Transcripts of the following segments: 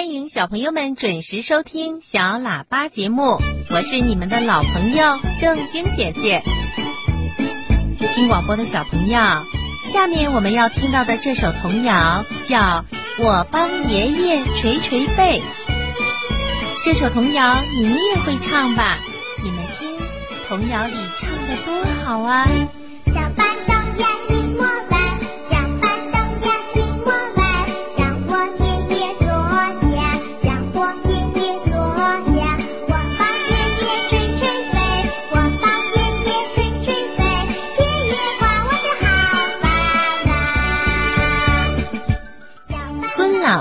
欢迎小朋友们准时收听小喇叭节目，我是你们的老朋友正晶姐姐。听广播的小朋友，下面我们要听到的这首童谣叫《我帮爷爷捶捶背》。这首童谣你们也会唱吧？你们听，童谣里唱的多好啊！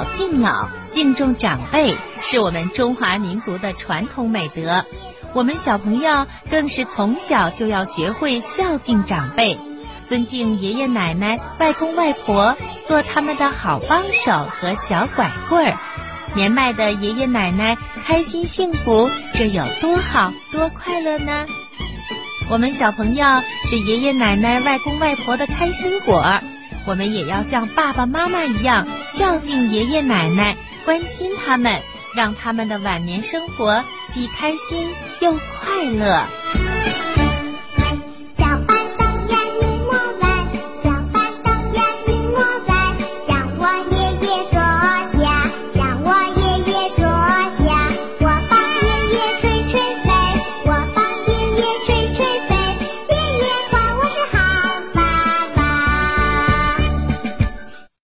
敬老，敬重长辈，是我们中华民族的传统美德。我们小朋友更是从小就要学会孝敬长辈，尊敬爷爷奶奶、外公外婆，做他们的好帮手和小拐棍儿。年迈的爷爷奶奶开心幸福，这有多好多快乐呢？我们小朋友是爷爷奶奶、外公外婆的开心果，我们也要像爸爸妈妈一样孝敬爷爷奶奶，关心他们。让他们的晚年生活既开心又快乐。